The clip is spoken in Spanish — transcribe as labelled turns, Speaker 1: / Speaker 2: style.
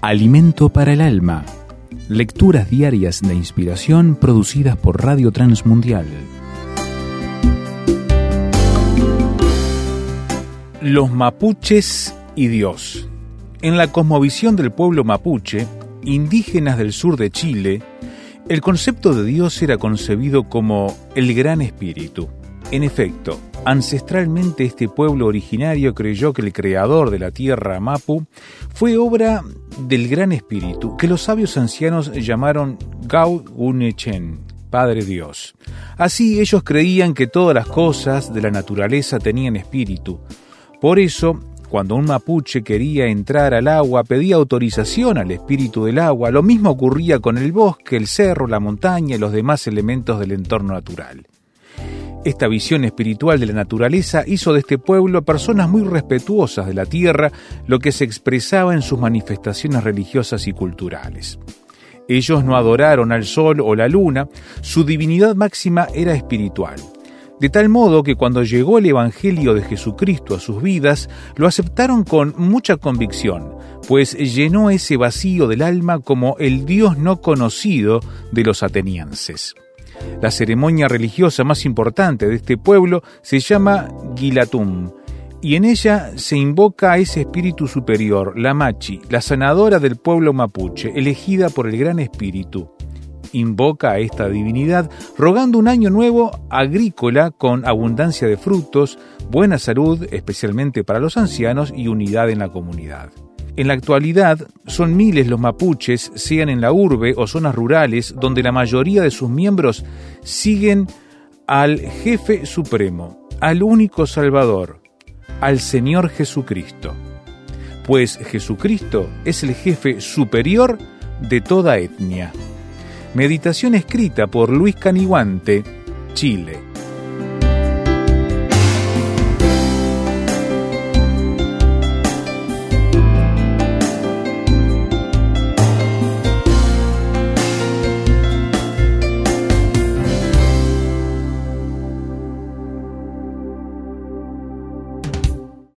Speaker 1: Alimento para el alma. Lecturas diarias de inspiración producidas por Radio Transmundial. Los mapuches y Dios. En la cosmovisión del pueblo mapuche, indígenas del sur de Chile, el concepto de Dios era concebido como el Gran Espíritu. En efecto, ancestralmente este pueblo originario creyó que el creador de la tierra Mapu fue obra del Gran Espíritu, que los sabios ancianos llamaron Gau Unechen, Padre Dios. Así ellos creían que todas las cosas de la naturaleza tenían espíritu. Por eso cuando un mapuche quería entrar al agua, pedía autorización al espíritu del agua. Lo mismo ocurría con el bosque, el cerro, la montaña y los demás elementos del entorno natural. Esta visión espiritual de la naturaleza hizo de este pueblo personas muy respetuosas de la tierra, lo que se expresaba en sus manifestaciones religiosas y culturales. Ellos no adoraron al sol o la luna, su divinidad máxima era espiritual de tal modo que cuando llegó el Evangelio de Jesucristo a sus vidas, lo aceptaron con mucha convicción, pues llenó ese vacío del alma como el Dios no conocido de los atenienses. La ceremonia religiosa más importante de este pueblo se llama Gilatum, y en ella se invoca a ese espíritu superior, la Machi, la sanadora del pueblo mapuche, elegida por el Gran Espíritu invoca a esta divinidad rogando un año nuevo agrícola con abundancia de frutos, buena salud, especialmente para los ancianos, y unidad en la comunidad. En la actualidad son miles los mapuches, sean en la urbe o zonas rurales, donde la mayoría de sus miembros siguen al jefe supremo, al único Salvador, al Señor Jesucristo. Pues Jesucristo es el jefe superior de toda etnia. Meditación escrita por Luis Caniguante, Chile.